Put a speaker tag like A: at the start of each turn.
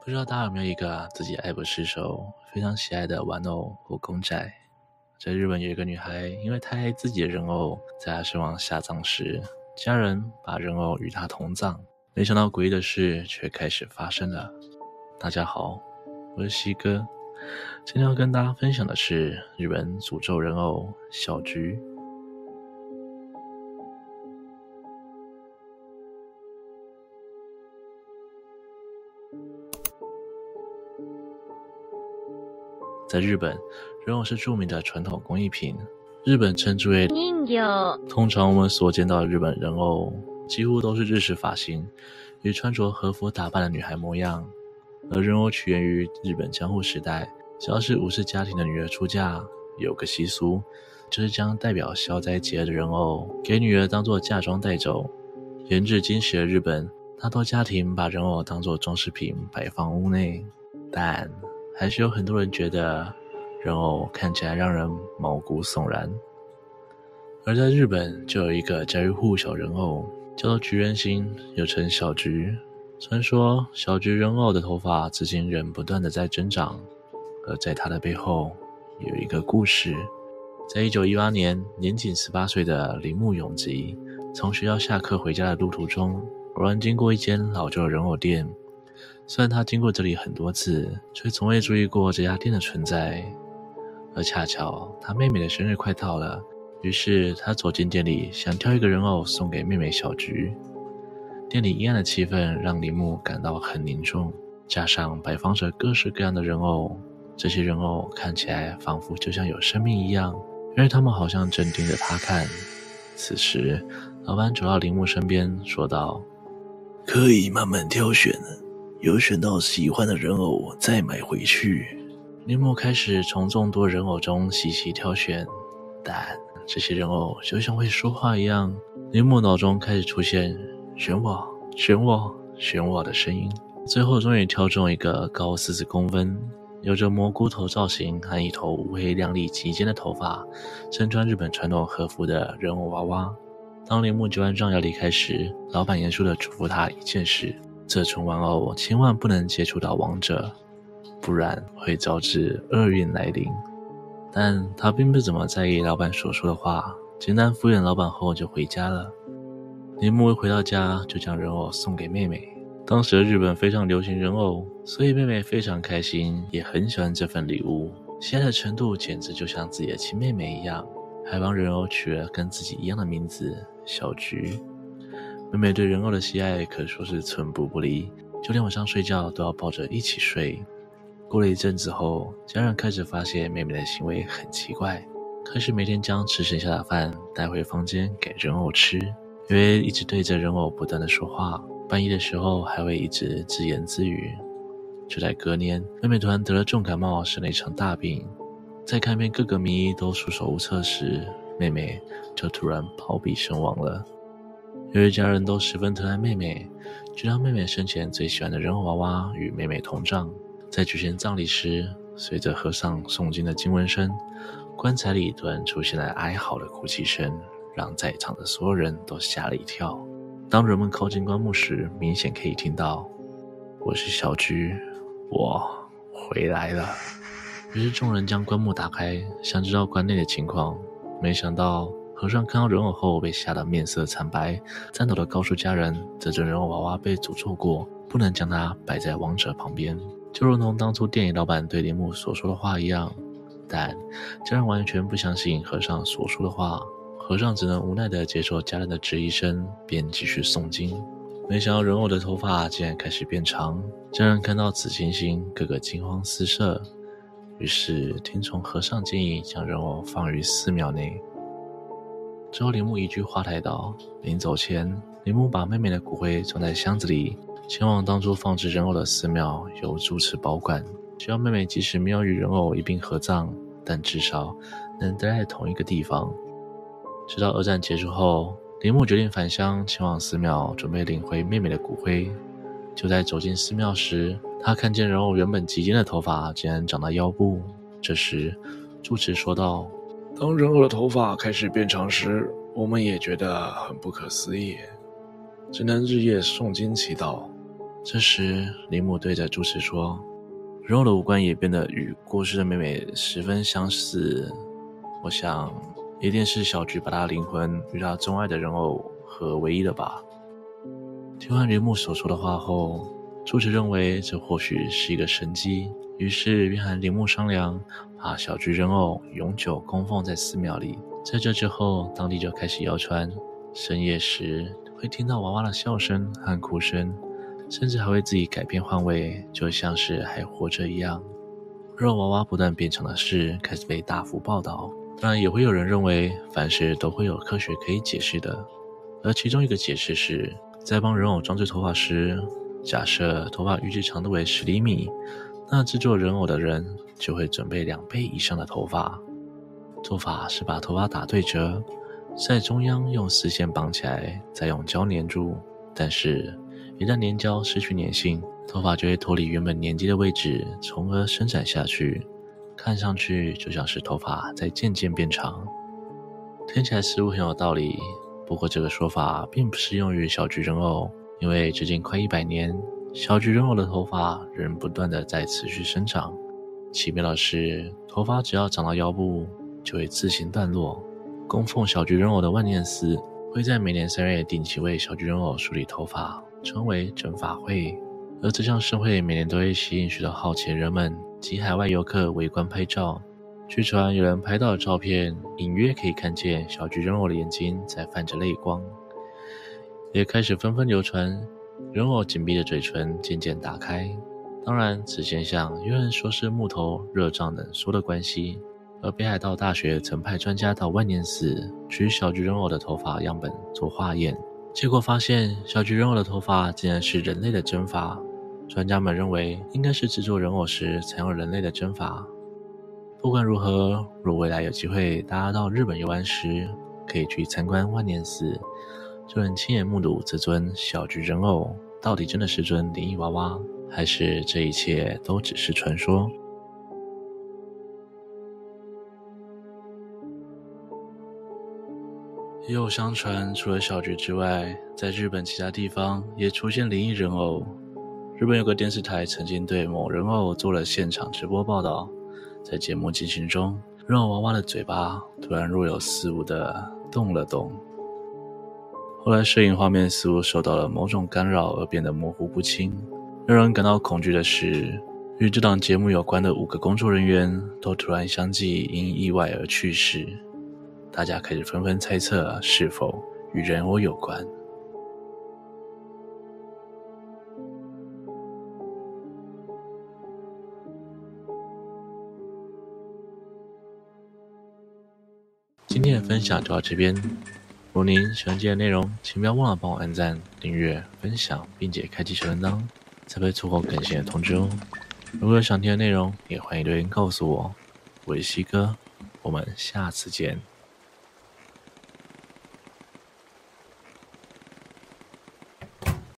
A: 不知道大家有没有一个自己爱不释手、非常喜爱的玩偶或公仔？在日本有一个女孩，因为太爱自己的人偶，在她身亡下葬时，家人把人偶与她同葬。没想到诡异的事却开始发生了。大家好，我是西哥，今天要跟大家分享的是日本诅咒人偶小菊。在日本，人偶是著名的传统工艺品，日本称之为人形。通常我们所见到的日本人偶，几乎都是日式发型与穿着和服打扮的女孩模样。而人偶起源于日本江户时代，只要是武士家庭的女儿出嫁，有个习俗，就是将代表消灾解厄的人偶给女儿当做嫁妆带走。延至今时的日本，大多家庭把人偶当作装饰品摆放屋内，但还是有很多人觉得人偶看起来让人毛骨悚然，而在日本就有一个家喻户晓人偶，叫做菊人形，又称小菊。传说小菊人偶的头发至今仍不断的在增长，而在它的背后有一个故事。在一九一八年，年仅十八岁的铃木永吉从学校下课回家的路途中，偶然经过一间老旧的人偶店。虽然他经过这里很多次，却从未注意过这家店的存在。而恰巧他妹妹的生日快到了，于是他走进店里，想挑一个人偶送给妹妹小菊。店里阴暗的气氛让铃木感到很凝重，加上摆放着各式各样的人偶，这些人偶看起来仿佛就像有生命一样，因为他们好像正盯着他看。此时，老板走到铃木身边，说道：“可以慢慢挑选。”有选到喜欢的人偶，再买回去。铃木开始从众多人偶中细细挑选，但这些人偶就像会说话一样。铃木脑中开始出现“选我，选我，选我”的声音。最后，终于挑中一个高四十公分、有着蘑菇头造型和一头乌黑亮丽及肩的头发、身穿日本传统和服的人偶娃娃。当铃木结完账要离开时，老板严肃地嘱咐他一件事。这种玩偶千万不能接触到王者，不然会招致厄运来临。但他并不怎么在意老板所说的话，简单敷衍老板后就回家了。铃木一回到家就将人偶送给妹妹。当时的日本非常流行人偶，所以妹妹非常开心，也很喜欢这份礼物，喜爱的程度简直就像自己的亲妹妹一样，还帮人偶取了跟自己一样的名字小菊。妹妹对人偶的喜爱可说是寸步不离，就连晚上睡觉都要抱着一起睡。过了一阵子后，家人开始发现妹妹的行为很奇怪，开始每天将吃剩下的饭带回房间给人偶吃，因为一直对着人偶不断的说话，半夜的时候还会一直自言自语。就在隔年，妹妹突然得了重感冒，生了一场大病，在看遍各个名医都束手无策时，妹妹就突然暴毙身亡了。由于家人都十分疼爱妹妹，就让妹妹生前最喜欢的人偶娃娃与妹妹同葬。在举行葬礼时，随着和尚诵经的经文声，棺材里突然出现了哀嚎的哭泣声，让在场的所有人都吓了一跳。当人们靠近棺木时，明显可以听到：“我是小菊，我回来了。”于是众人将棺木打开，想知道棺内的情况，没想到。和尚看到人偶后，被吓得面色惨白，颤抖地告诉家人：“这尊人偶娃娃被诅咒过，不能将它摆在亡者旁边。”就如同当初店里老板对铃木所说的话一样。但家人完全不相信和尚所说的话，和尚只能无奈地接受家人的质疑声，便继续诵经。没想到人偶的头发竟然开始变长，家人看到此情形，个个惊慌失色，于是听从和尚建议，将人偶放于寺庙内。之后，铃木移居花台岛。临走前，铃木把妹妹的骨灰装在箱子里，前往当初放置人偶的寺庙，由住持保管。希望妹妹即使没有与人偶一并合葬，但至少能待在同一个地方。直到二战结束后，铃木决定返乡，前往寺庙，准备领回妹妹的骨灰。就在走进寺庙时，他看见人偶原本及肩的头发竟然长到腰部。这时，住持说道。当人偶的头发开始变长时，我们也觉得很不可思议，只能日夜诵经祈祷，这时，铃木对着主持说：“人偶的五官也变得与过世的妹妹十分相似，我想，一定是小菊把她灵魂与她钟爱的人偶合为一了吧。”听完铃木所说的话后，主持认为这或许是一个神迹，于是便和铃木商量，把小菊人偶永久供奉在寺庙里。在这之后，当地就开始谣传，深夜时会听到娃娃的笑声和哭声，甚至还会自己改变换位，就像是还活着一样。肉娃娃不断变成的事开始被大幅报道，当然也会有人认为凡事都会有科学可以解释的，而其中一个解释是在帮人偶装置头发时。假设头发预计长度为十厘米，那制作人偶的人就会准备两倍以上的头发。做法是把头发打对折，在中央用丝线绑起来，再用胶粘住。但是，一旦粘胶失去粘性，头发就会脱离原本粘接的位置，从而伸展下去，看上去就像是头发在渐渐变长。听起来似乎很有道理，不过这个说法并不适用于小菊人偶。因为至今快一百年，小菊人偶的头发仍不断地在持续生长。奇妙的是，头发只要长到腰部，就会自行断落。供奉小菊人偶的万念寺会在每年三月定期为小菊人偶梳理头发，称为整发会。而这项盛会每年都会吸引许多好奇的人们及海外游客围观拍照。据传，有人拍到的照片，隐约可以看见小菊人偶的眼睛在泛着泪光。也开始纷纷流传，人偶紧闭的嘴唇渐渐打开。当然，此现象有人说是木头热胀冷缩的关系。而北海道大学曾派专家到万年寺取小菊人偶的头发样本做化验，结果发现小菊人偶的头发竟然是人类的真发。专家们认为，应该是制作人偶时采用人类的真发。不管如何，若未来有机会大家到日本游玩时，可以去参观万年寺。就能亲眼目睹这尊小菊人偶到底真的是尊灵异娃娃，还是这一切都只是传说？也有相传，除了小菊之外，在日本其他地方也出现灵异人偶。日本有个电视台曾经对某人偶做了现场直播报道，在节目进行中，人偶娃娃的嘴巴突然若有似无的动了动。后来，摄影画面似乎受到了某种干扰而变得模糊不清。让人感到恐惧的是，与这档节目有关的五个工作人员都突然相继因意外而去世。大家开始纷纷猜测是否与人偶有关。今天的分享就到这边。如果您喜欢今天的内容，请不要忘了帮我按赞、订阅、分享，并且开启小铃铛，才不会错过更新的通知哦。如果有想听的内容，也欢迎留言告诉我。我是西哥，我们下次见。